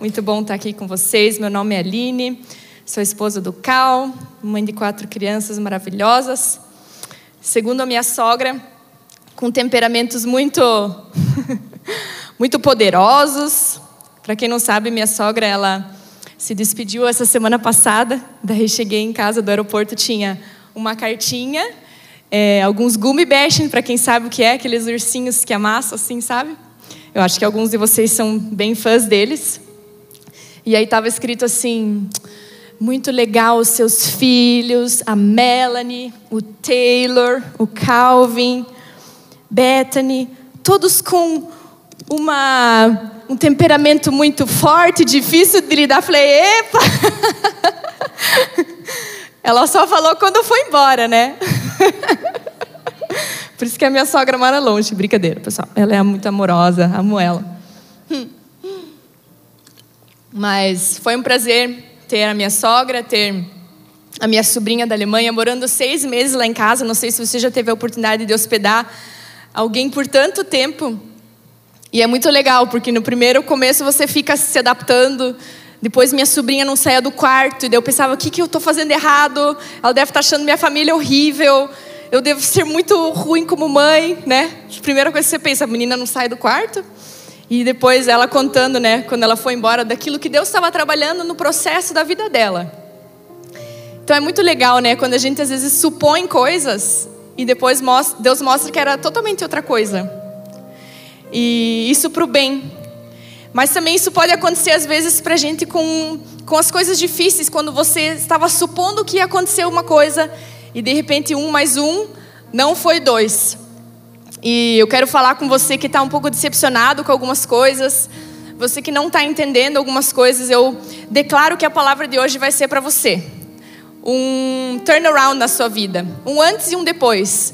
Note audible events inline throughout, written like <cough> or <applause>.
Muito bom estar aqui com vocês. Meu nome é Aline, sou esposa do Cal, mãe de quatro crianças maravilhosas. Segundo a minha sogra, com temperamentos muito <laughs> muito poderosos. Para quem não sabe, minha sogra, ela se despediu essa semana passada. Daí cheguei em casa do aeroporto, tinha uma cartinha, é, alguns gummy para quem sabe o que é, aqueles ursinhos que amassam assim, sabe? Eu acho que alguns de vocês são bem fãs deles. E aí estava escrito assim: muito legal os seus filhos, a Melanie, o Taylor, o Calvin, Bethany, todos com uma, um temperamento muito forte, difícil de lidar. Falei, epa! <laughs> Ela só falou quando foi embora, né? <laughs> Por isso que a minha sogra mora longe. Brincadeira, pessoal. Ela é muito amorosa, amo ela. Mas foi um prazer ter a minha sogra, ter a minha sobrinha da Alemanha morando seis meses lá em casa. Não sei se você já teve a oportunidade de hospedar alguém por tanto tempo. E é muito legal, porque no primeiro começo você fica se adaptando. Depois minha sobrinha não saía do quarto, e daí eu pensava, o que, que eu estou fazendo errado? Ela deve estar achando minha família horrível eu devo ser muito ruim como mãe, né? Primeira coisa que você pensa, a menina não sai do quarto. E depois ela contando, né, quando ela foi embora, daquilo que Deus estava trabalhando no processo da vida dela. Então é muito legal, né, quando a gente às vezes supõe coisas e depois Deus mostra que era totalmente outra coisa. E isso para o bem. Mas também isso pode acontecer às vezes para a gente com, com as coisas difíceis, quando você estava supondo que ia acontecer uma coisa e de repente um mais um não foi dois. E eu quero falar com você que está um pouco decepcionado com algumas coisas, você que não está entendendo algumas coisas, eu declaro que a palavra de hoje vai ser para você. Um turnaround na sua vida, um antes e um depois.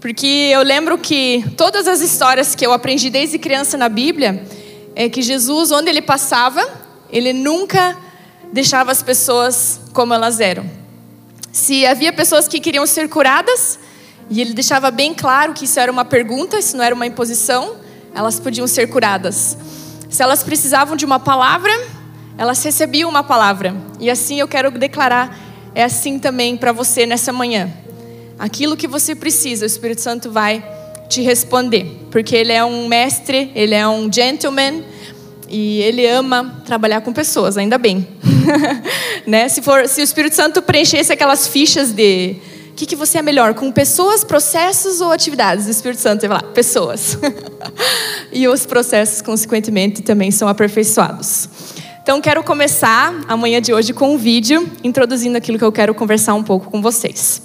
Porque eu lembro que todas as histórias que eu aprendi desde criança na Bíblia, é que Jesus, onde ele passava, ele nunca deixava as pessoas como elas eram. Se havia pessoas que queriam ser curadas, e ele deixava bem claro que isso era uma pergunta, isso não era uma imposição, elas podiam ser curadas. Se elas precisavam de uma palavra, elas recebiam uma palavra. E assim eu quero declarar, é assim também para você nessa manhã. Aquilo que você precisa, o Espírito Santo vai te responder, porque ele é um mestre, ele é um gentleman, e ele ama trabalhar com pessoas, ainda bem. <laughs> né? se, for, se o Espírito Santo preenchesse aquelas fichas de que, que você é melhor, com pessoas, processos ou atividades? O Espírito Santo vai falar, pessoas. <laughs> e os processos, consequentemente, também são aperfeiçoados. Então, quero começar amanhã de hoje com um vídeo introduzindo aquilo que eu quero conversar um pouco com vocês.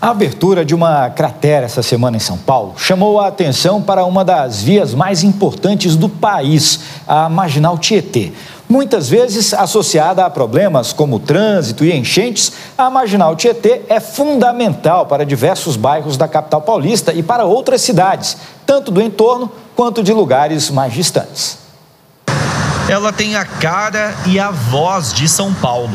A abertura de uma cratera essa semana em São Paulo chamou a atenção para uma das vias mais importantes do país, a Marginal Tietê. Muitas vezes associada a problemas como trânsito e enchentes, a Marginal Tietê é fundamental para diversos bairros da capital paulista e para outras cidades, tanto do entorno quanto de lugares mais distantes. Ela tem a cara e a voz de São Paulo.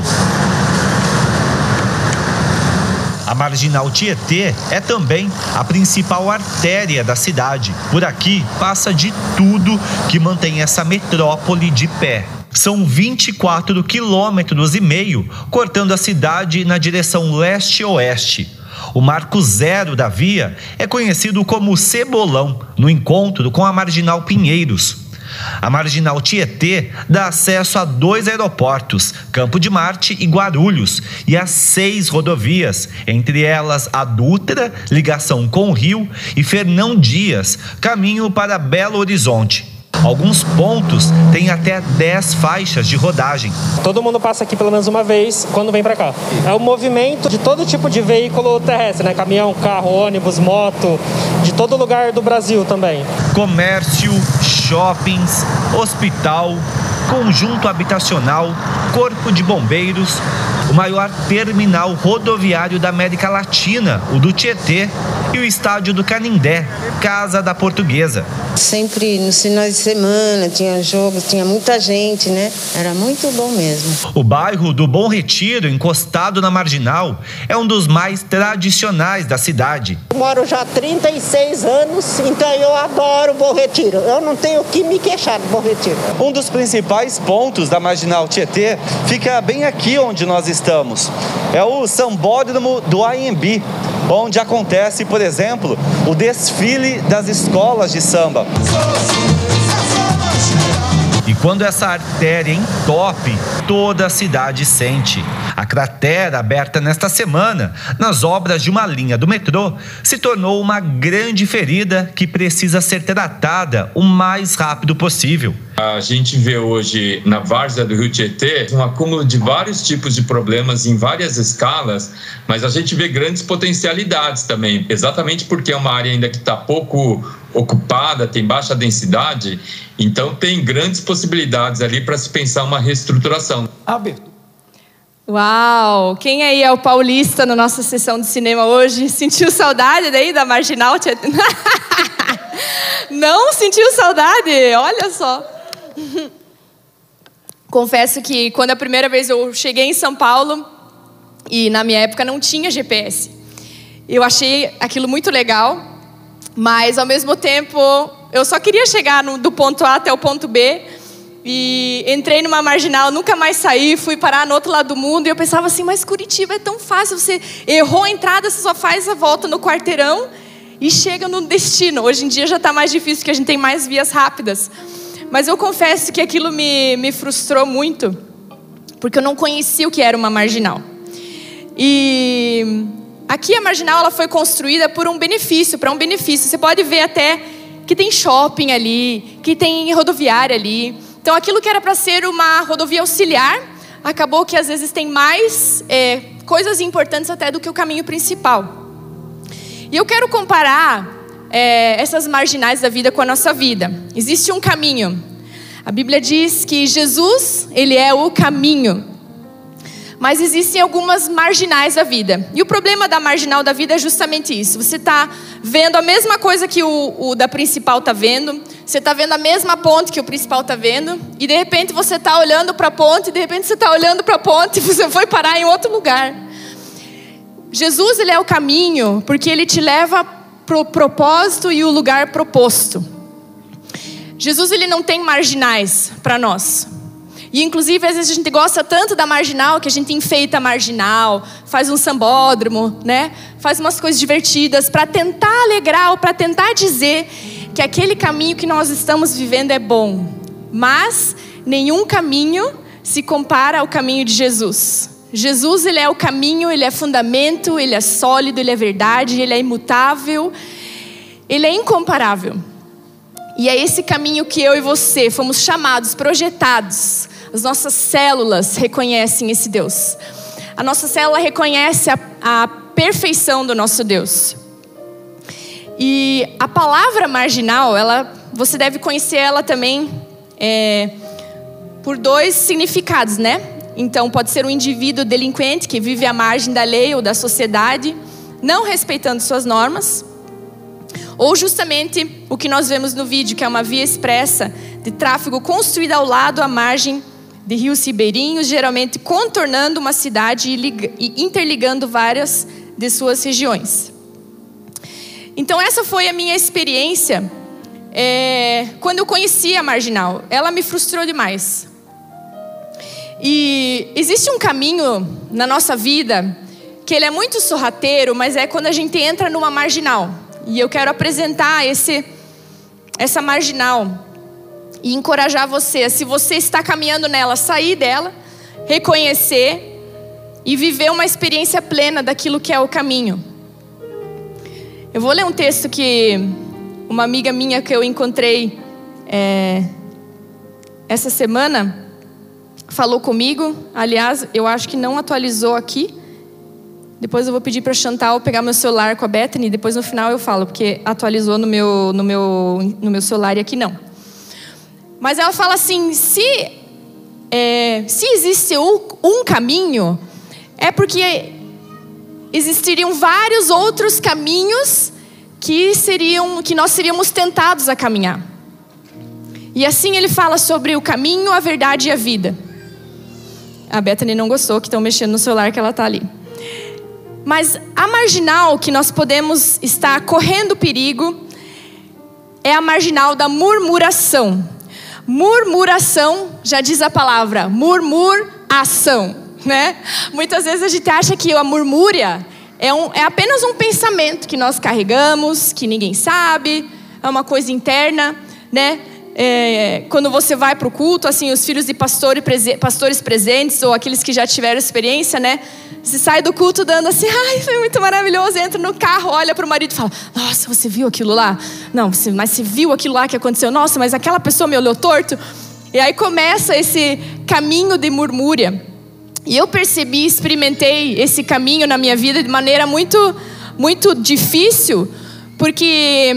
A marginal Tietê é também a principal artéria da cidade. Por aqui passa de tudo que mantém essa metrópole de pé. São 24 quilômetros e meio cortando a cidade na direção leste-oeste. O marco zero da via é conhecido como Cebolão, no encontro com a Marginal Pinheiros. A marginal Tietê dá acesso a dois aeroportos, Campo de Marte e Guarulhos, e a seis rodovias, entre elas a Dutra, ligação com o Rio, e Fernão Dias, caminho para Belo Horizonte. Alguns pontos têm até 10 faixas de rodagem. Todo mundo passa aqui pelo menos uma vez quando vem para cá. É o movimento de todo tipo de veículo terrestre, né? Caminhão, carro, ônibus, moto, de todo lugar do Brasil também. Comércio, shoppings, hospital, conjunto habitacional, corpo de bombeiros, maior terminal rodoviário da América Latina, o do Tietê, e o estádio do Canindé, Casa da Portuguesa. Sempre nos finais de semana tinha jogos, tinha muita gente, né? Era muito bom mesmo. O bairro do Bom Retiro, encostado na Marginal, é um dos mais tradicionais da cidade. Eu moro já há 36 anos, então eu adoro o Bom Retiro. Eu não tenho o que me queixar do Bom Retiro. Um dos principais pontos da Marginal Tietê fica bem aqui onde nós estamos. É o Sambódromo do AMB, onde acontece, por exemplo, o desfile das escolas de samba. E quando essa artéria entope, toda a cidade sente. A cratera aberta nesta semana, nas obras de uma linha do metrô, se tornou uma grande ferida que precisa ser tratada o mais rápido possível. A gente vê hoje na várzea do Rio Tietê um acúmulo de vários tipos de problemas em várias escalas, mas a gente vê grandes potencialidades também, exatamente porque é uma área ainda que está pouco ocupada, tem baixa densidade, então tem grandes possibilidades ali para se pensar uma reestruturação. Abertura. Uau! Quem aí é o paulista na nossa sessão de cinema hoje? <laughs> Sentiu saudade daí da Marginal? <laughs> Não sentiu saudade? Olha só. <laughs> Confesso que quando a primeira vez eu cheguei em São Paulo, e na minha época não tinha GPS, eu achei aquilo muito legal, mas ao mesmo tempo eu só queria chegar no, do ponto A até o ponto B, e entrei numa marginal, nunca mais saí, fui parar no outro lado do mundo. E eu pensava assim, mas Curitiba é tão fácil. Você errou a entrada, você só faz a volta no quarteirão e chega no destino. Hoje em dia já está mais difícil, porque a gente tem mais vias rápidas. Mas eu confesso que aquilo me, me frustrou muito, porque eu não conhecia o que era uma marginal. E aqui a marginal ela foi construída por um benefício, para um benefício. Você pode ver até que tem shopping ali, que tem rodoviária ali. Então, aquilo que era para ser uma rodovia auxiliar, acabou que às vezes tem mais é, coisas importantes até do que o caminho principal. E eu quero comparar é, essas marginais da vida com a nossa vida. Existe um caminho. A Bíblia diz que Jesus, ele é o caminho. Mas existem algumas marginais da vida. E o problema da marginal da vida é justamente isso. Você está vendo a mesma coisa que o, o da principal está vendo. Você está vendo a mesma ponte que o principal está vendo. E de repente você está olhando para a ponte. E de repente você está olhando para a ponte e <laughs> você foi parar em outro lugar. Jesus ele é o caminho porque ele te leva para o propósito e o lugar proposto. Jesus ele não tem marginais para nós. E inclusive, às vezes a gente gosta tanto da marginal que a gente enfeita a marginal, faz um sambódromo, né? Faz umas coisas divertidas para tentar alegrar ou para tentar dizer que aquele caminho que nós estamos vivendo é bom. Mas nenhum caminho se compara ao caminho de Jesus. Jesus, ele é o caminho, ele é fundamento, ele é sólido, ele é verdade, ele é imutável, ele é incomparável. E é esse caminho que eu e você fomos chamados, projetados as nossas células reconhecem esse Deus. A nossa célula reconhece a, a perfeição do nosso Deus. E a palavra marginal, ela, você deve conhecer ela também é, por dois significados, né? Então, pode ser um indivíduo delinquente que vive à margem da lei ou da sociedade, não respeitando suas normas. Ou justamente o que nós vemos no vídeo, que é uma via expressa de tráfego construída ao lado, à margem de rios ribeirinhos, geralmente contornando uma cidade e interligando várias de suas regiões. Então, essa foi a minha experiência é, quando eu conheci a Marginal. Ela me frustrou demais. E existe um caminho na nossa vida que ele é muito sorrateiro, mas é quando a gente entra numa marginal. E eu quero apresentar esse, essa marginal e encorajar você, se você está caminhando nela, sair dela, reconhecer e viver uma experiência plena daquilo que é o caminho. Eu vou ler um texto que uma amiga minha que eu encontrei é, essa semana falou comigo. Aliás, eu acho que não atualizou aqui. Depois eu vou pedir para Chantal pegar meu celular com a Bethany. Depois no final eu falo, porque atualizou no meu, no meu, no meu celular e aqui não. Mas ela fala assim: se, é, se existe um, um caminho, é porque existiriam vários outros caminhos que seriam que nós seríamos tentados a caminhar. E assim ele fala sobre o caminho, a verdade e a vida. A Bethany não gostou que estão mexendo no celular que ela está ali. Mas a marginal que nós podemos estar correndo perigo é a marginal da murmuração. Murmuração, já diz a palavra, murmuração, né? Muitas vezes a gente acha que a murmúria é, um, é apenas um pensamento que nós carregamos, que ninguém sabe, é uma coisa interna, né? É, quando você vai para o culto, assim, os filhos de pastor, pastores presentes ou aqueles que já tiveram experiência, né? Você sai do culto dando assim, ai, foi muito maravilhoso. Entra no carro, olha para o marido e fala: Nossa, você viu aquilo lá? Não, mas você viu aquilo lá que aconteceu? Nossa, mas aquela pessoa me olhou torto. E aí começa esse caminho de murmúria. E eu percebi, experimentei esse caminho na minha vida de maneira muito, muito difícil, porque,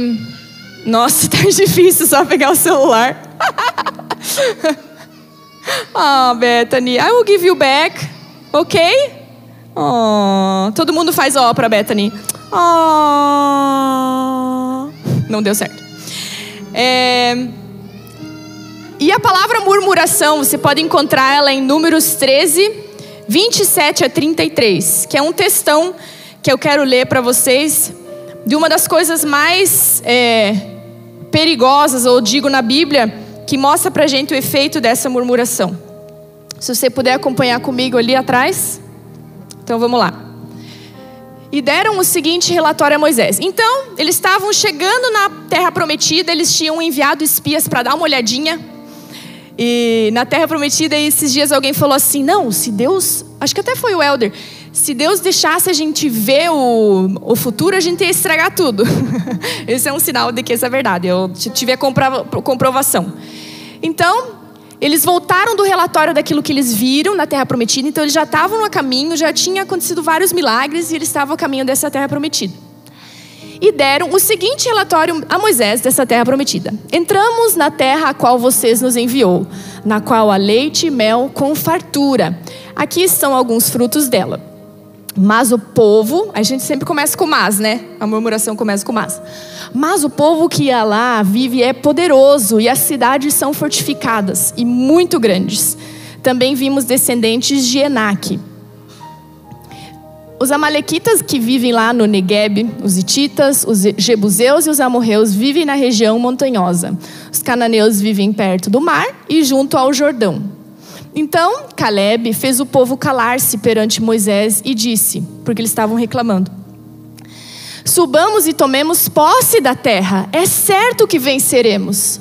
nossa, tá difícil só pegar o celular. <laughs> Ah, oh, Bethany, I will give you back, ok? Oh, todo mundo faz ó para Bethany. Oh, não deu certo. É, e a palavra murmuração, você pode encontrar ela em Números 13, 27 a 33, que é um textão que eu quero ler para vocês, de uma das coisas mais é, perigosas, ou digo na Bíblia, que mostra para gente o efeito dessa murmuração. Se você puder acompanhar comigo ali atrás. Então vamos lá. E deram o seguinte relatório a Moisés. Então, eles estavam chegando na terra prometida, eles tinham enviado espias para dar uma olhadinha. E na terra prometida, esses dias alguém falou assim: Não, se Deus. Acho que até foi o Elder. Se Deus deixasse a gente ver o, o futuro, a gente ia estragar tudo. <laughs> Esse é um sinal de que isso é verdade. Eu tive a comprovação. Então, eles voltaram do relatório daquilo que eles viram na Terra Prometida, então eles já estavam no caminho, já tinha acontecido vários milagres e eles estavam a caminho dessa Terra Prometida. E deram o seguinte relatório a Moisés dessa Terra Prometida: Entramos na terra a qual vocês nos enviou, na qual há leite e mel com fartura. Aqui estão alguns frutos dela. Mas o povo, a gente sempre começa com mas, né? A murmuração começa com mas. Mas o povo que ia lá vive é poderoso e as cidades são fortificadas e muito grandes. Também vimos descendentes de Enaque. Os amalequitas que vivem lá no Negueb, os hititas, os jebuseus e os amorreus vivem na região montanhosa. Os cananeus vivem perto do mar e junto ao Jordão. Então Caleb fez o povo calar-se perante Moisés e disse, porque eles estavam reclamando: Subamos e tomemos posse da terra, é certo que venceremos.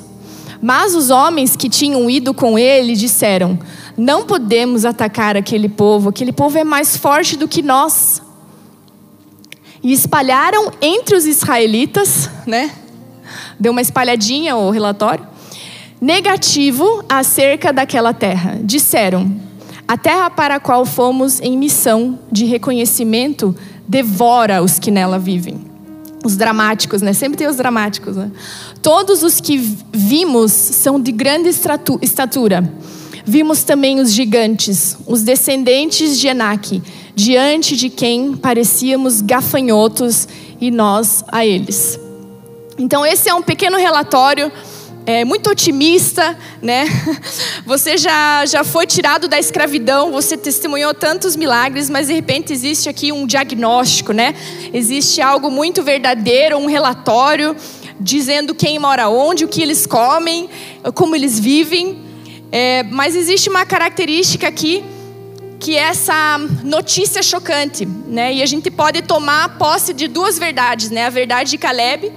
Mas os homens que tinham ido com ele disseram: Não podemos atacar aquele povo, aquele povo é mais forte do que nós. E espalharam entre os israelitas, né? Deu uma espalhadinha o relatório negativo acerca daquela terra. Disseram: A terra para a qual fomos em missão de reconhecimento devora os que nela vivem. Os dramáticos, né? Sempre tem os dramáticos, né? Todos os que vimos são de grande estatura. Vimos também os gigantes, os descendentes de Enaque, diante de quem parecíamos gafanhotos e nós a eles. Então, esse é um pequeno relatório é, muito otimista, né? <laughs> Você já, já foi tirado da escravidão, você testemunhou tantos milagres, mas de repente existe aqui um diagnóstico, né? Existe algo muito verdadeiro, um relatório dizendo quem mora onde, o que eles comem, como eles vivem. É, mas existe uma característica aqui que é essa notícia chocante, né? E a gente pode tomar posse de duas verdades, né? A verdade de Caleb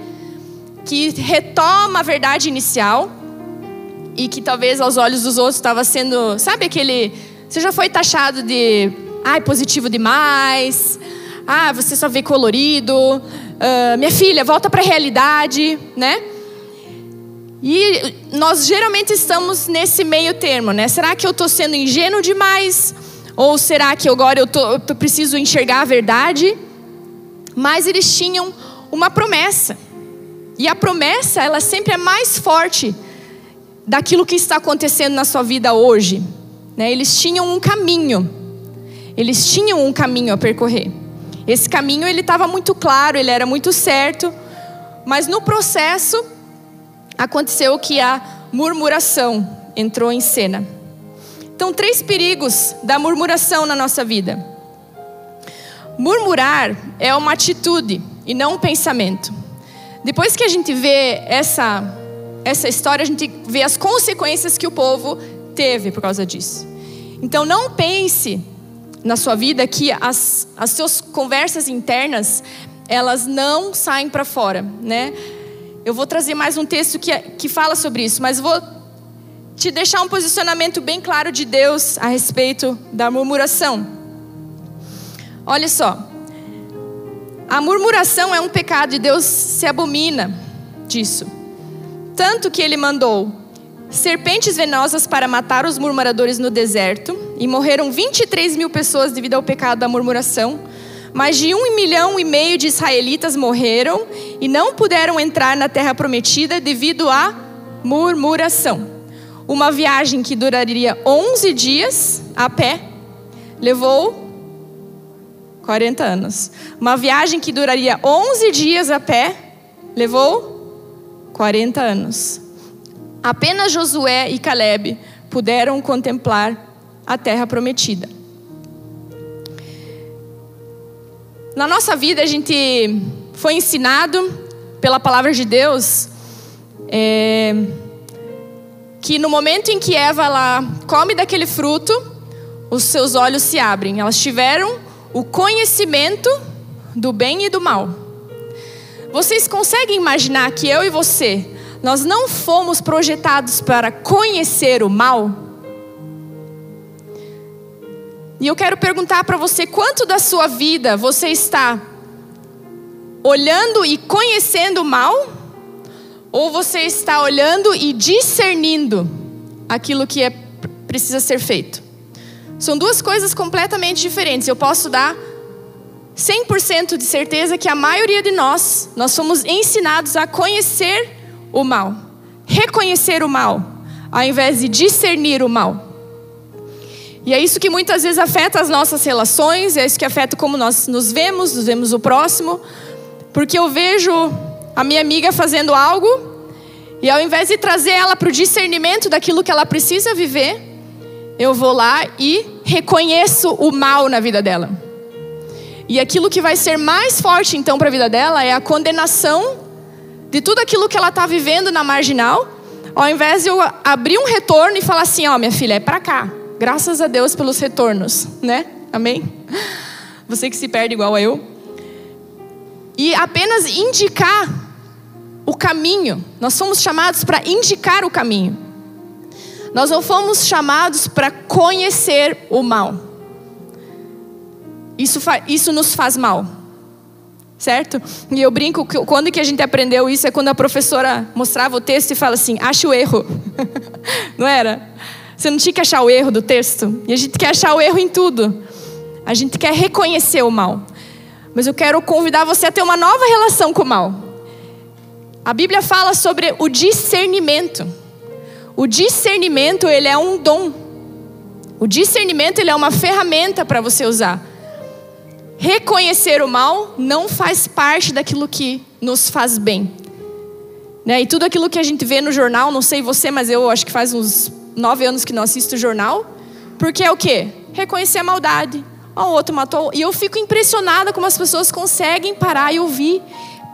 que retoma a verdade inicial e que talvez aos olhos dos outros estava sendo, sabe aquele, você já foi taxado de, ai, positivo demais, ah, você só vê colorido, uh, minha filha, volta para a realidade, né? E nós geralmente estamos nesse meio termo, né? Será que eu estou sendo ingênuo demais? Ou será que agora eu, tô, eu preciso enxergar a verdade? Mas eles tinham uma promessa. E a promessa, ela sempre é mais forte daquilo que está acontecendo na sua vida hoje. Né? Eles tinham um caminho. Eles tinham um caminho a percorrer. Esse caminho ele estava muito claro, ele era muito certo, Mas no processo aconteceu que a murmuração entrou em cena. Então, três perigos da murmuração na nossa vida. Murmurar é uma atitude e não um pensamento. Depois que a gente vê essa essa história, a gente vê as consequências que o povo teve por causa disso. Então, não pense na sua vida que as, as suas conversas internas elas não saem para fora, né? Eu vou trazer mais um texto que, que fala sobre isso, mas vou te deixar um posicionamento bem claro de Deus a respeito da murmuração. Olha só, a murmuração é um pecado e Deus se abomina disso. Tanto que ele mandou serpentes venenosas para matar os murmuradores no deserto, e morreram 23 mil pessoas devido ao pecado da murmuração. Mais de um milhão e meio de israelitas morreram e não puderam entrar na terra prometida devido à murmuração. Uma viagem que duraria 11 dias a pé levou 40 anos. Uma viagem que duraria 11 dias a pé levou 40 anos. Apenas Josué e Caleb puderam contemplar a terra prometida. Na nossa vida, a gente foi ensinado pela palavra de Deus é, que no momento em que Eva ela come daquele fruto, os seus olhos se abrem. Elas tiveram o conhecimento do bem e do mal. Vocês conseguem imaginar que eu e você, nós não fomos projetados para conhecer o mal? E eu quero perguntar para você: quanto da sua vida você está olhando e conhecendo o mal? Ou você está olhando e discernindo aquilo que é, precisa ser feito? São duas coisas completamente diferentes. Eu posso dar 100% de certeza que a maioria de nós, nós somos ensinados a conhecer o mal, reconhecer o mal, ao invés de discernir o mal. E é isso que muitas vezes afeta as nossas relações, é isso que afeta como nós nos vemos, nos vemos o próximo. Porque eu vejo a minha amiga fazendo algo, e ao invés de trazer ela para o discernimento daquilo que ela precisa viver, eu vou lá e reconheço o mal na vida dela. E aquilo que vai ser mais forte então para a vida dela é a condenação de tudo aquilo que ela está vivendo na marginal, ao invés de eu abrir um retorno e falar assim: ó, oh, minha filha, é para cá. Graças a Deus pelos retornos, né? Amém? Você que se perde igual a eu. E apenas indicar o caminho. Nós somos chamados para indicar o caminho. Nós não fomos chamados para conhecer o mal. Isso, isso nos faz mal. Certo? E eu brinco que quando que a gente aprendeu isso é quando a professora mostrava o texto e fala assim: acha o erro. <laughs> não era? Você não tinha que achar o erro do texto. E a gente quer achar o erro em tudo. A gente quer reconhecer o mal. Mas eu quero convidar você a ter uma nova relação com o mal. A Bíblia fala sobre o discernimento. O discernimento, ele é um dom. O discernimento, ele é uma ferramenta para você usar. Reconhecer o mal não faz parte daquilo que nos faz bem. Né? E tudo aquilo que a gente vê no jornal, não sei você, mas eu acho que faz uns nove anos que não assisto jornal, porque é o quê? Reconhecer a maldade. O outro matou. E eu fico impressionada como as pessoas conseguem parar e ouvir.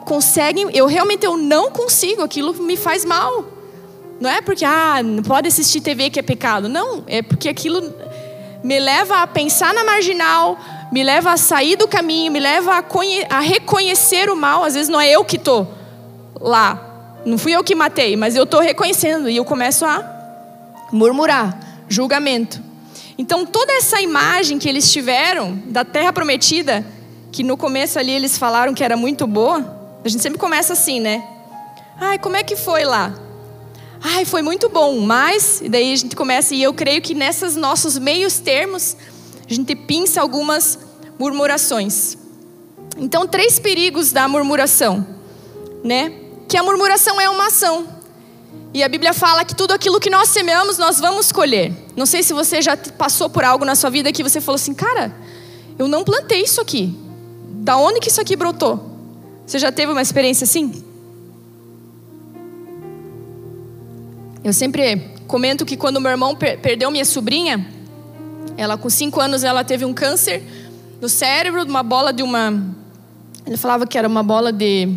Conseguem. Eu realmente eu não consigo. Aquilo me faz mal. Não é porque, ah, não pode assistir TV que é pecado. Não. É porque aquilo me leva a pensar na marginal, me leva a sair do caminho, me leva a, a reconhecer o mal. Às vezes não é eu que estou lá. Não fui eu que matei, mas eu estou reconhecendo. E eu começo a murmurar, julgamento. Então, toda essa imagem que eles tiveram da terra prometida, que no começo ali eles falaram que era muito boa, a gente sempre começa assim, né? Ai, como é que foi lá? Ai, foi muito bom, mas. E daí a gente começa, e eu creio que nesses nossos meios termos, a gente pinça algumas murmurações. Então, três perigos da murmuração, né? Que a murmuração é uma ação. E a Bíblia fala que tudo aquilo que nós semeamos, nós vamos colher. Não sei se você já passou por algo na sua vida que você falou assim, cara, eu não plantei isso aqui. Da onde que isso aqui brotou? Você já teve uma experiência assim? Eu sempre comento que quando meu irmão per perdeu minha sobrinha, ela com cinco anos ela teve um câncer no cérebro, uma bola de uma, ele falava que era uma bola de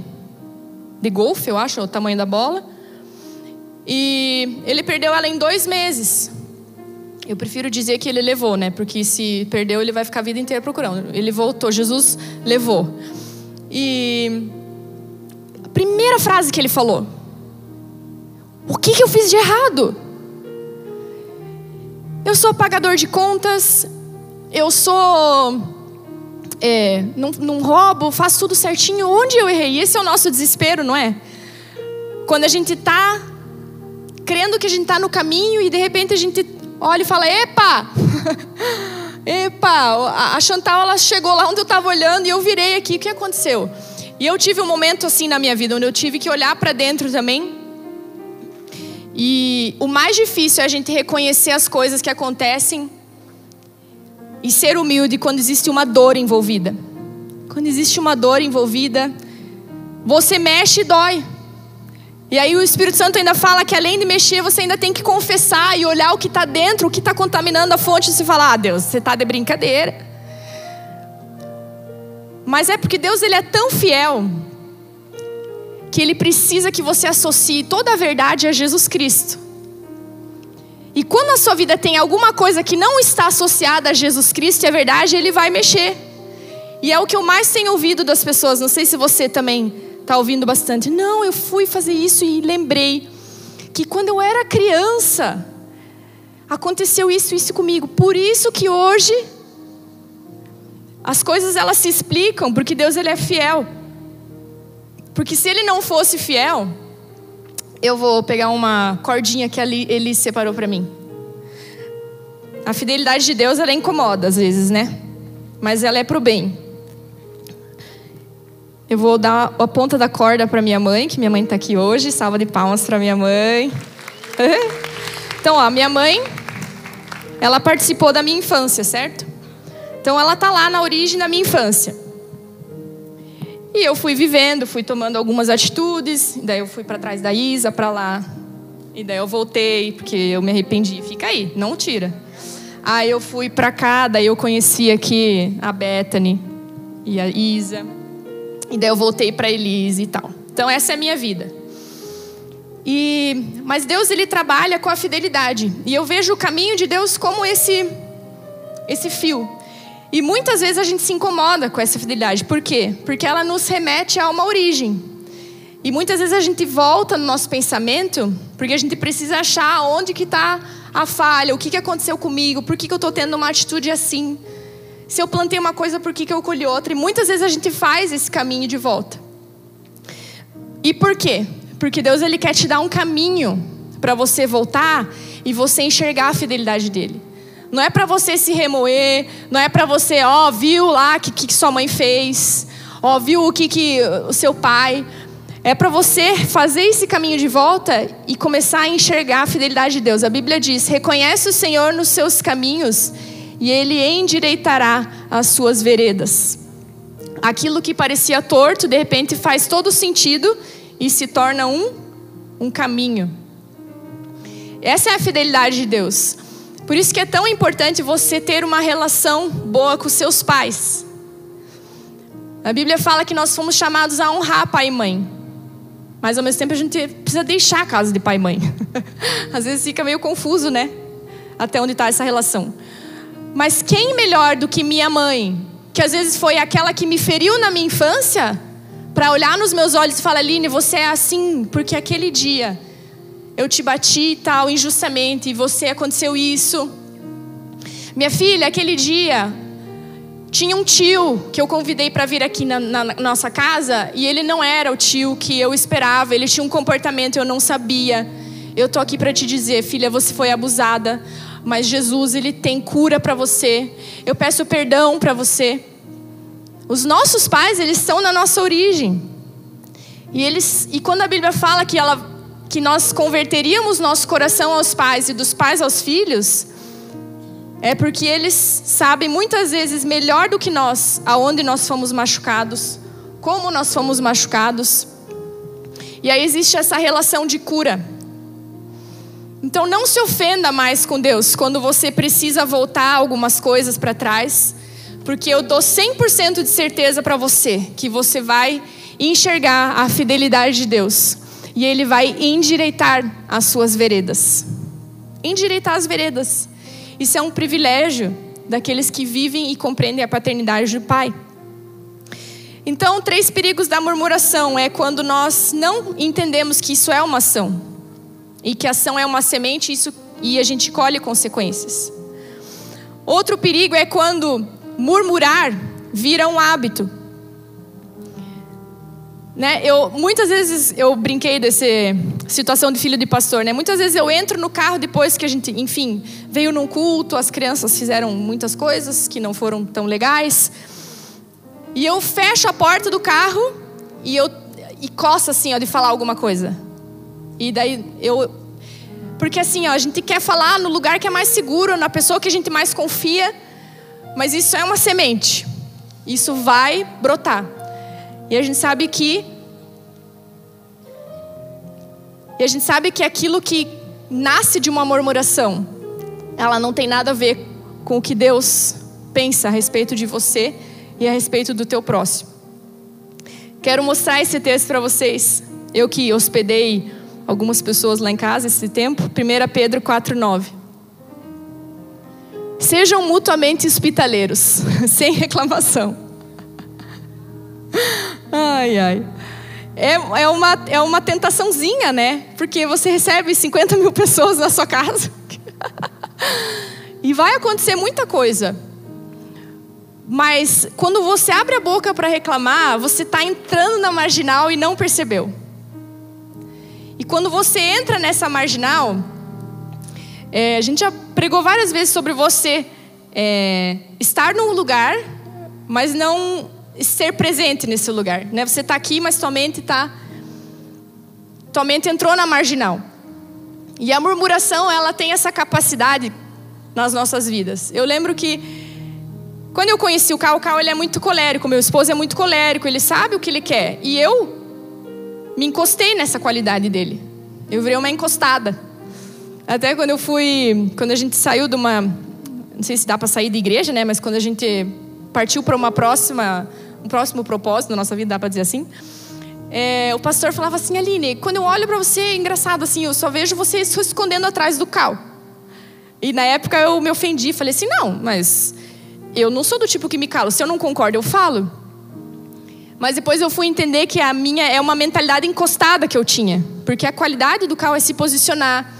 de golfe, eu acho, o tamanho da bola. E ele perdeu ela em dois meses. Eu prefiro dizer que ele levou, né? Porque se perdeu, ele vai ficar a vida inteira procurando. Ele voltou, Jesus levou. E a primeira frase que ele falou: O que, que eu fiz de errado? Eu sou pagador de contas, eu sou. É, não, não roubo, faço tudo certinho. Onde eu errei? Esse é o nosso desespero, não é? Quando a gente está crendo que a gente está no caminho e de repente a gente olha e fala: Epa! <laughs> Epa! A Chantal ela chegou lá onde eu estava olhando e eu virei aqui. O que aconteceu? E eu tive um momento assim na minha vida onde eu tive que olhar para dentro também. E o mais difícil é a gente reconhecer as coisas que acontecem e ser humilde quando existe uma dor envolvida. Quando existe uma dor envolvida, você mexe e dói. E aí o Espírito Santo ainda fala que além de mexer, você ainda tem que confessar e olhar o que está dentro, o que está contaminando a fonte e se falar, ah, Deus, você está de brincadeira. Mas é porque Deus ele é tão fiel que ele precisa que você associe toda a verdade a Jesus Cristo. E quando a sua vida tem alguma coisa que não está associada a Jesus Cristo e a verdade, ele vai mexer. E é o que eu mais tenho ouvido das pessoas, não sei se você também está ouvindo bastante. Não, eu fui fazer isso e lembrei que quando eu era criança aconteceu isso isso comigo. Por isso que hoje as coisas elas se explicam porque Deus ele é fiel. Porque se ele não fosse fiel, eu vou pegar uma cordinha que ali ele separou para mim. A fidelidade de Deus ela incomoda às vezes, né? Mas ela é pro bem. Eu vou dar a ponta da corda para minha mãe, que minha mãe está aqui hoje. Salva de palmas para minha mãe. Então, ó, minha mãe, ela participou da minha infância, certo? Então, ela tá lá na origem da minha infância. E eu fui vivendo, fui tomando algumas atitudes. Daí eu fui para trás da Isa, para lá. E daí eu voltei, porque eu me arrependi. Fica aí, não tira. Aí eu fui para cá, daí eu conheci aqui a Bethany e a Isa. E daí eu voltei para Elise e tal. Então essa é a minha vida. E mas Deus ele trabalha com a fidelidade. E eu vejo o caminho de Deus como esse esse fio. E muitas vezes a gente se incomoda com essa fidelidade. Por quê? Porque ela nos remete a uma origem. E muitas vezes a gente volta no nosso pensamento porque a gente precisa achar onde que está a falha, o que, que aconteceu comigo, por que, que eu estou tendo uma atitude assim. Se eu plantei uma coisa, por que, que eu colhi outra? E muitas vezes a gente faz esse caminho de volta. E por quê? Porque Deus ele quer te dar um caminho para você voltar e você enxergar a fidelidade dele. Não é para você se remoer, não é para você, ó, viu lá o que, que sua mãe fez, ó, viu o que, que o seu pai. É para você fazer esse caminho de volta e começar a enxergar a fidelidade de Deus. A Bíblia diz: reconhece o Senhor nos seus caminhos e ele endireitará as suas veredas. Aquilo que parecia torto, de repente faz todo sentido e se torna um, um caminho. Essa é a fidelidade de Deus. Por isso que é tão importante você ter uma relação boa com seus pais. A Bíblia fala que nós fomos chamados a honrar pai e mãe. Mas ao mesmo tempo a gente precisa deixar a casa de pai e mãe. <laughs> Às vezes fica meio confuso, né? Até onde está essa relação. Mas quem melhor do que minha mãe, que às vezes foi aquela que me feriu na minha infância, para olhar nos meus olhos e falar: Aline, você é assim porque aquele dia eu te bati tal, injustamente, e você aconteceu isso. Minha filha, aquele dia, tinha um tio que eu convidei para vir aqui na, na, nossa casa e ele não era o tio que eu esperava. Ele tinha um comportamento eu não sabia. Eu tô aqui para te dizer, filha, você foi abusada mas Jesus ele tem cura para você. Eu peço perdão para você. Os nossos pais, eles estão na nossa origem. E eles e quando a Bíblia fala que ela que nós converteríamos nosso coração aos pais e dos pais aos filhos, é porque eles sabem muitas vezes melhor do que nós aonde nós fomos machucados, como nós fomos machucados. E aí existe essa relação de cura. Então não se ofenda mais com Deus quando você precisa voltar algumas coisas para trás, porque eu dou 100% de certeza para você que você vai enxergar a fidelidade de Deus e ele vai endireitar as suas veredas. Endireitar as veredas. Isso é um privilégio daqueles que vivem e compreendem a paternidade do Pai. Então, três perigos da murmuração é quando nós não entendemos que isso é uma ação e que a ação é uma semente isso, e a gente colhe consequências. Outro perigo é quando murmurar vira um hábito. Né? Eu, muitas vezes eu brinquei dessa situação de filho de pastor. Né? Muitas vezes eu entro no carro depois que a gente, enfim, veio num culto, as crianças fizeram muitas coisas que não foram tão legais. E eu fecho a porta do carro e eu e coça assim, ó, de falar alguma coisa. E daí eu porque assim, ó, a gente quer falar no lugar que é mais seguro, na pessoa que a gente mais confia, mas isso é uma semente. Isso vai brotar. E a gente sabe que e a gente sabe que aquilo que nasce de uma murmuração, ela não tem nada a ver com o que Deus pensa a respeito de você e a respeito do teu próximo. Quero mostrar esse texto para vocês. Eu que hospedei algumas pessoas lá em casa esse tempo. 1 Pedro 4,9. Sejam mutuamente hospitaleiros, <laughs> sem reclamação. Ai, ai. É, é, uma, é uma tentaçãozinha, né? Porque você recebe 50 mil pessoas na sua casa. <laughs> e vai acontecer muita coisa. Mas quando você abre a boca para reclamar, você está entrando na marginal e não percebeu. E quando você entra nessa marginal, é, a gente já pregou várias vezes sobre você é, estar num lugar, mas não ser presente nesse lugar. Né? Você está aqui, mas tua mente está. Tua mente entrou na marginal. E a murmuração, ela tem essa capacidade nas nossas vidas. Eu lembro que quando eu conheci o Cal, o Cal ele é muito colérico, meu esposo é muito colérico, ele sabe o que ele quer. E eu me encostei nessa qualidade dele. Eu virei uma encostada. Até quando eu fui, quando a gente saiu de uma, não sei se dá para sair da igreja, né, mas quando a gente partiu para uma próxima, um próximo propósito na nossa vida, dá para dizer assim. É, o pastor falava assim, Aline, quando eu olho para você, é engraçado assim, eu só vejo você se escondendo atrás do cal. E na época eu me ofendi, falei assim, não, mas eu não sou do tipo que me calo. Se eu não concordo, eu falo. Mas depois eu fui entender que a minha é uma mentalidade encostada que eu tinha. Porque a qualidade do cal é se posicionar,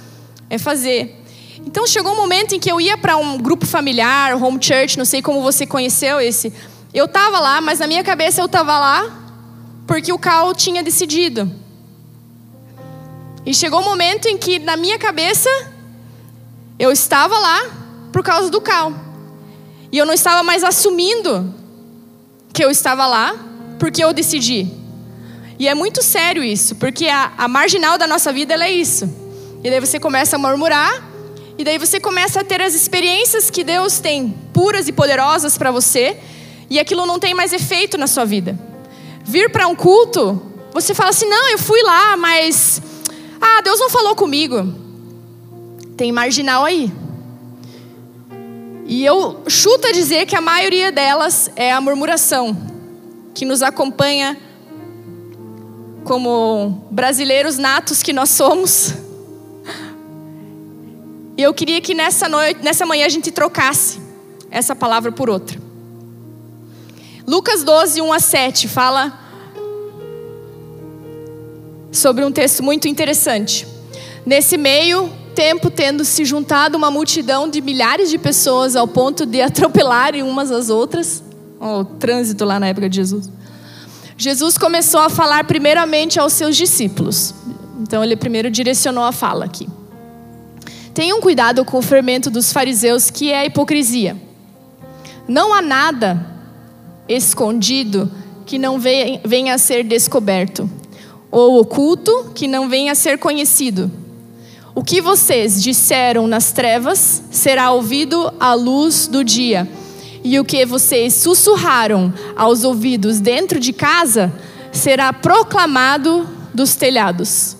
é fazer. Então chegou um momento em que eu ia para um grupo familiar, home church, não sei como você conheceu esse. Eu estava lá, mas na minha cabeça eu estava lá porque o cal tinha decidido. E chegou um momento em que na minha cabeça eu estava lá por causa do cal. E eu não estava mais assumindo que eu estava lá porque eu decidi. E é muito sério isso, porque a, a marginal da nossa vida é isso. E daí você começa a murmurar, e daí você começa a ter as experiências que Deus tem puras e poderosas para você, e aquilo não tem mais efeito na sua vida. Vir para um culto, você fala assim: não, eu fui lá, mas. Ah, Deus não falou comigo. Tem marginal aí. E eu chuto a dizer que a maioria delas é a murmuração, que nos acompanha como brasileiros natos que nós somos. E eu queria que nessa noite, nessa manhã a gente trocasse essa palavra por outra. Lucas 12, 1 a 7 fala sobre um texto muito interessante. Nesse meio, tempo tendo se juntado uma multidão de milhares de pessoas ao ponto de <laughs> atropelarem umas às outras, o trânsito lá na época de Jesus. Jesus começou a falar primeiramente aos seus discípulos. Então ele primeiro direcionou a fala aqui. Tenham cuidado com o fermento dos fariseus, que é a hipocrisia. Não há nada escondido que não venha a ser descoberto, ou oculto que não venha a ser conhecido. O que vocês disseram nas trevas será ouvido à luz do dia, e o que vocês sussurraram aos ouvidos dentro de casa será proclamado dos telhados.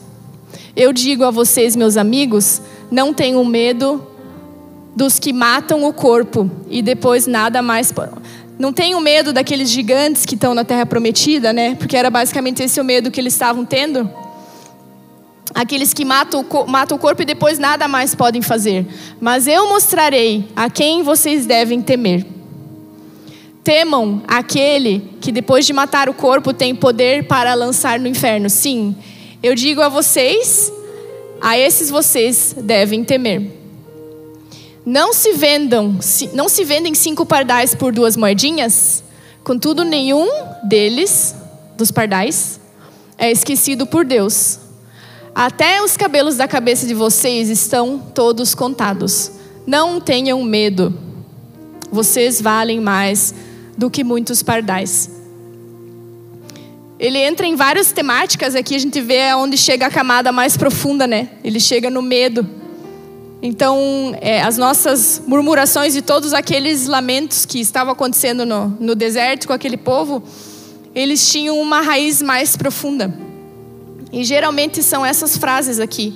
Eu digo a vocês, meus amigos, não tenham medo dos que matam o corpo e depois nada mais. Não tenham medo daqueles gigantes que estão na terra prometida, né? Porque era basicamente esse o medo que eles estavam tendo. Aqueles que matam, matam o corpo e depois nada mais podem fazer. Mas eu mostrarei a quem vocês devem temer. Temam aquele que depois de matar o corpo tem poder para lançar no inferno. Sim, eu digo a vocês, a esses vocês devem temer. Não se vendam, não se vendem cinco pardais por duas moedinhas? Contudo, nenhum deles, dos pardais, é esquecido por Deus. Até os cabelos da cabeça de vocês estão todos contados. Não tenham medo. Vocês valem mais do que muitos pardais. Ele entra em várias temáticas aqui, a gente vê onde chega a camada mais profunda, né? Ele chega no medo. Então, é, as nossas murmurações e todos aqueles lamentos que estavam acontecendo no, no deserto com aquele povo, eles tinham uma raiz mais profunda. E geralmente são essas frases aqui.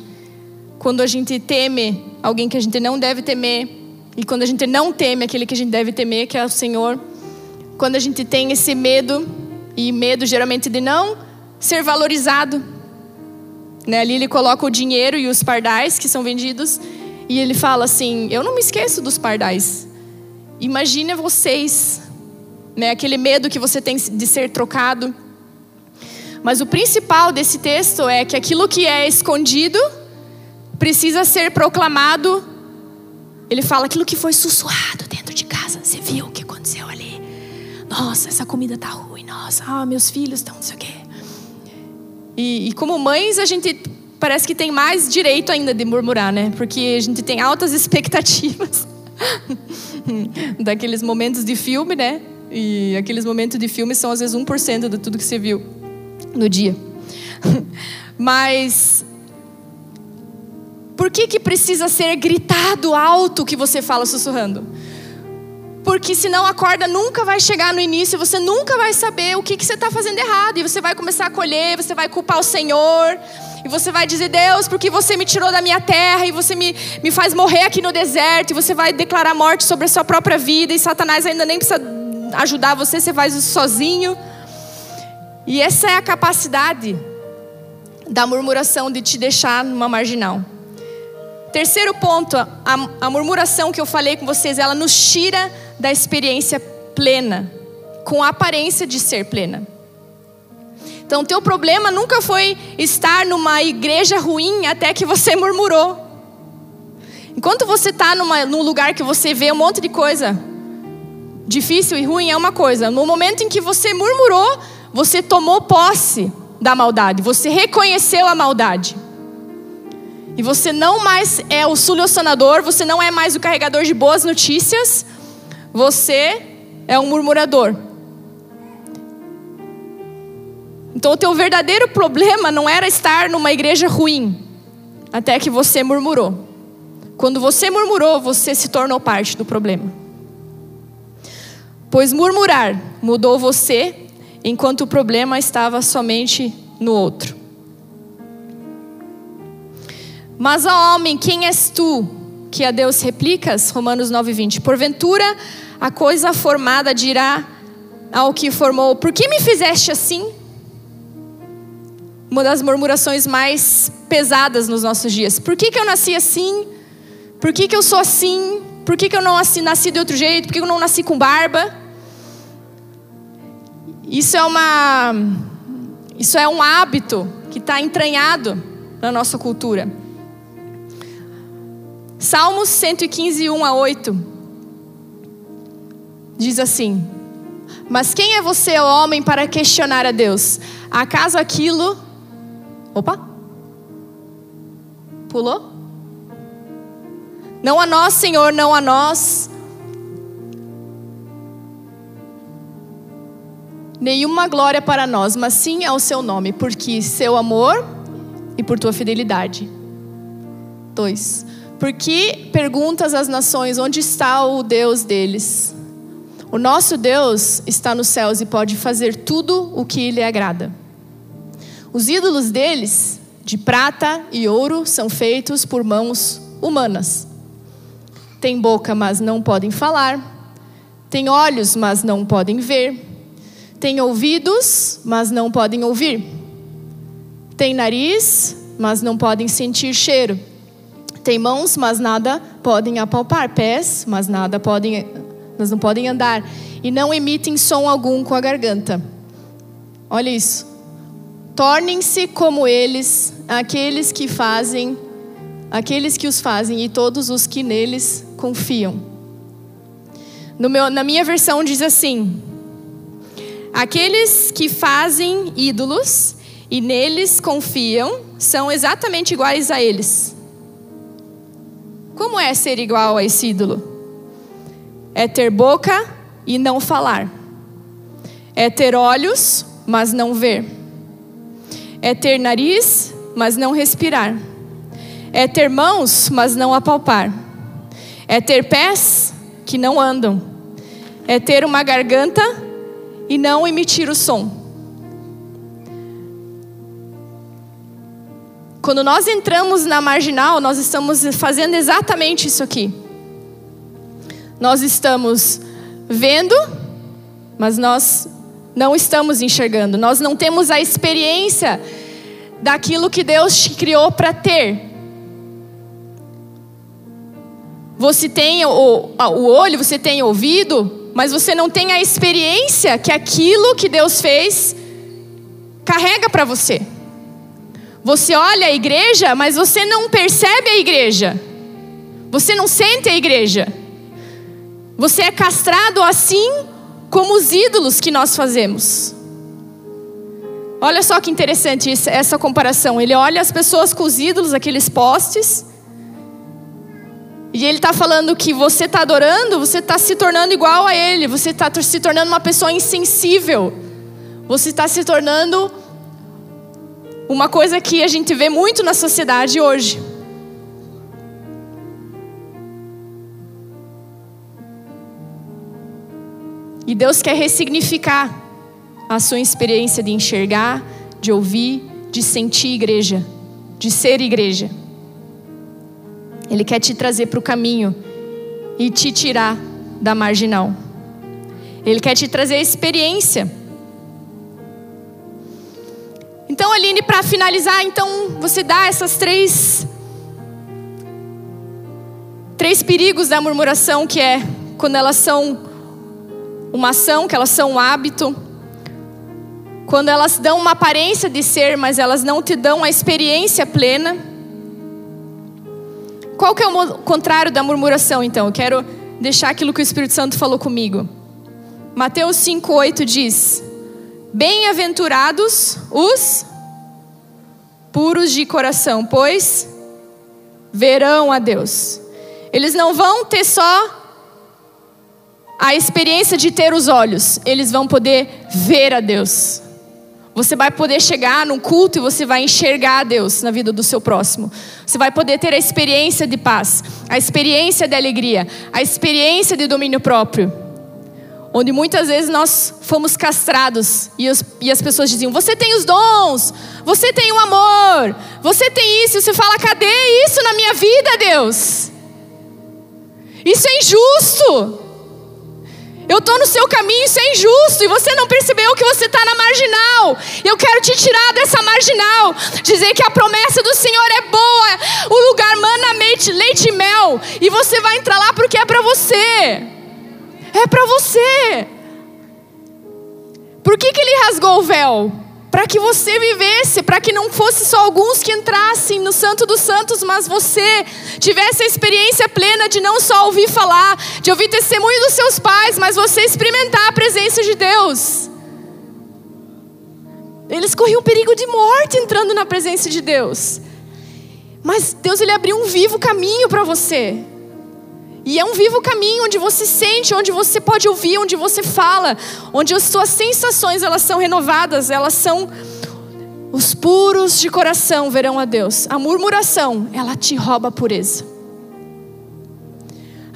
Quando a gente teme alguém que a gente não deve temer, e quando a gente não teme aquele que a gente deve temer, que é o Senhor. Quando a gente tem esse medo, e medo geralmente de não ser valorizado. Né? Ali ele coloca o dinheiro e os pardais que são vendidos, e ele fala assim: Eu não me esqueço dos pardais. Imagina vocês, né? aquele medo que você tem de ser trocado mas o principal desse texto é que aquilo que é escondido precisa ser proclamado. Ele fala aquilo que foi sussurrado dentro de casa. Você viu que? Nossa, essa comida tá ruim. Nossa, ah, meus filhos estão não sei o quê. E, e como mães, a gente parece que tem mais direito ainda de murmurar, né? Porque a gente tem altas <laughs> expectativas <laughs> daqueles momentos de filme, né? E aqueles momentos de filme são às vezes 1% de tudo que você viu no dia. <laughs> Mas por que que precisa ser gritado alto que você fala sussurrando? Porque senão a corda nunca vai chegar no início, você nunca vai saber o que, que você está fazendo errado. E você vai começar a colher, você vai culpar o Senhor. E você vai dizer, Deus, porque você me tirou da minha terra e você me, me faz morrer aqui no deserto. E você vai declarar morte sobre a sua própria vida. E Satanás ainda nem precisa ajudar você, você faz isso sozinho. E essa é a capacidade da murmuração de te deixar numa marginal. Terceiro ponto, a, a murmuração que eu falei com vocês, ela nos tira da experiência plena, com a aparência de ser plena. Então, teu problema nunca foi estar numa igreja ruim até que você <laughs> murmurou. Enquanto você está num lugar que você vê um monte de coisa difícil e ruim, é uma coisa. No momento em que você murmurou, você tomou posse da maldade, você reconheceu a maldade. E você não mais é o solucionador, você não é mais o carregador de boas notícias, você é um murmurador. Então o teu verdadeiro problema não era estar numa igreja ruim, até que você murmurou. Quando você murmurou, você se tornou parte do problema. Pois murmurar mudou você enquanto o problema estava somente no outro. Mas, ó homem, quem és tu que a Deus replicas? Romanos 9:20. Porventura a coisa formada dirá ao que formou: Por que me fizeste assim? Uma das murmurações mais pesadas nos nossos dias. Por que, que eu nasci assim? Por que, que eu sou assim? Por que, que eu não nasci, nasci de outro jeito? Por que eu não nasci com barba? Isso é uma isso é um hábito que está entranhado na nossa cultura. Salmos 115, 1 a 8 diz assim: Mas quem é você, homem, para questionar a Deus? Acaso aquilo. Opa! Pulou? Não a nós, Senhor, não a nós, nenhuma glória para nós, mas sim ao seu nome, porque seu amor e por tua fidelidade. Dois. Porque perguntas às nações onde está o Deus deles? O nosso Deus está nos céus e pode fazer tudo o que lhe agrada. Os ídolos deles, de prata e ouro, são feitos por mãos humanas. Tem boca, mas não podem falar. Tem olhos, mas não podem ver. Tem ouvidos, mas não podem ouvir. Tem nariz, mas não podem sentir cheiro. Tem mãos, mas nada podem apalpar. Pés, mas nada podem, mas não podem andar. E não emitem som algum com a garganta. Olha isso. Tornem-se como eles, aqueles que fazem, aqueles que os fazem e todos os que neles confiam. Meu, na minha versão diz assim: Aqueles que fazem ídolos e neles confiam são exatamente iguais a eles. Como é ser igual a esse ídolo? É ter boca e não falar. É ter olhos, mas não ver. É ter nariz, mas não respirar. É ter mãos, mas não apalpar. É ter pés que não andam. É ter uma garganta e não emitir o som. Quando nós entramos na marginal, nós estamos fazendo exatamente isso aqui. Nós estamos vendo, mas nós não estamos enxergando. Nós não temos a experiência daquilo que Deus te criou para ter. Você tem o, o olho, você tem ouvido, mas você não tem a experiência que aquilo que Deus fez carrega para você. Você olha a igreja, mas você não percebe a igreja. Você não sente a igreja. Você é castrado assim como os ídolos que nós fazemos. Olha só que interessante essa comparação. Ele olha as pessoas com os ídolos, aqueles postes. E ele está falando que você está adorando, você está se tornando igual a ele. Você está se tornando uma pessoa insensível. Você está se tornando uma coisa que a gente vê muito na sociedade hoje. E Deus quer ressignificar a sua experiência de enxergar, de ouvir, de sentir igreja, de ser igreja. Ele quer te trazer para o caminho e te tirar da marginal. Ele quer te trazer experiência então, Aline, para finalizar, então você dá essas três três perigos da murmuração, que é quando elas são uma ação, que elas são um hábito, quando elas dão uma aparência de ser, mas elas não te dão a experiência plena. Qual que é o contrário da murmuração, então? Eu quero deixar aquilo que o Espírito Santo falou comigo. Mateus 5:8 diz: Bem-aventurados os puros de coração, pois verão a Deus. Eles não vão ter só a experiência de ter os olhos, eles vão poder ver a Deus. Você vai poder chegar num culto e você vai enxergar a Deus na vida do seu próximo. Você vai poder ter a experiência de paz, a experiência de alegria, a experiência de domínio próprio onde muitas vezes nós fomos castrados e, os, e, as pessoas diziam: Você tem os dons, você tem o amor, você tem isso. E você fala: Cadê isso na minha vida, Deus? Isso é injusto. Eu estou no seu caminho, isso é injusto. E você não percebeu que você está na marginal. Eu quero te tirar dessa marginal. Dizer que a promessa do Senhor é boa. O lugar mana leite e mel. E você vai entrar lá porque é para você é para você. Por que, que ele rasgou o véu? Para que você vivesse, para que não fosse só alguns que entrassem no Santo dos Santos, mas você tivesse a experiência plena de não só ouvir falar, de ouvir testemunho dos seus pais, mas você experimentar a presença de Deus. Eles corriam perigo de morte entrando na presença de Deus. Mas Deus ele abriu um vivo caminho para você. E é um vivo caminho onde você sente, onde você pode ouvir, onde você fala, onde as suas sensações elas são renovadas, elas são os puros de coração verão a Deus. A murmuração, ela te rouba a pureza.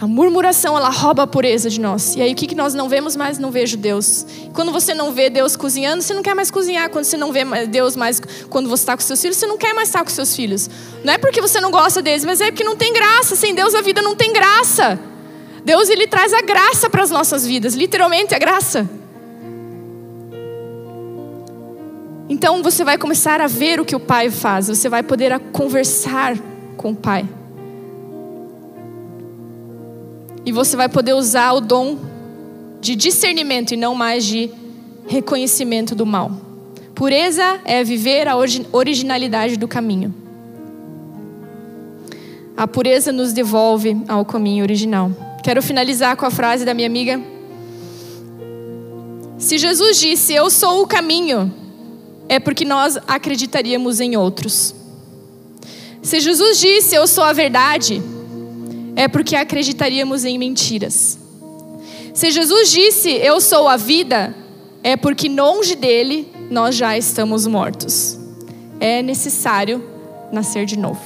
A murmuração, ela rouba a pureza de nós. E aí o que, nós não vemos mais? Não vejo Deus. Quando você não vê Deus cozinhando, você não quer mais cozinhar. Quando você não vê Deus mais quando você está com seus filhos, você não quer mais estar com seus filhos. Não é porque você não gosta deles, mas é porque não tem graça. Sem Deus a vida não tem graça. Deus ele traz a graça para as nossas vidas, literalmente a graça. Então você vai começar a ver o que o Pai faz, você vai poder conversar com o Pai. E você vai poder usar o dom de discernimento e não mais de reconhecimento do mal. Pureza é viver a originalidade do caminho. A pureza nos devolve ao caminho original. Quero finalizar com a frase da minha amiga. Se Jesus disse, Eu sou o caminho, é porque nós acreditaríamos em outros. Se Jesus disse, Eu sou a verdade, é porque acreditaríamos em mentiras. Se Jesus disse, Eu sou a vida, é porque longe dele nós já estamos mortos. É necessário nascer de novo.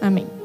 Amém.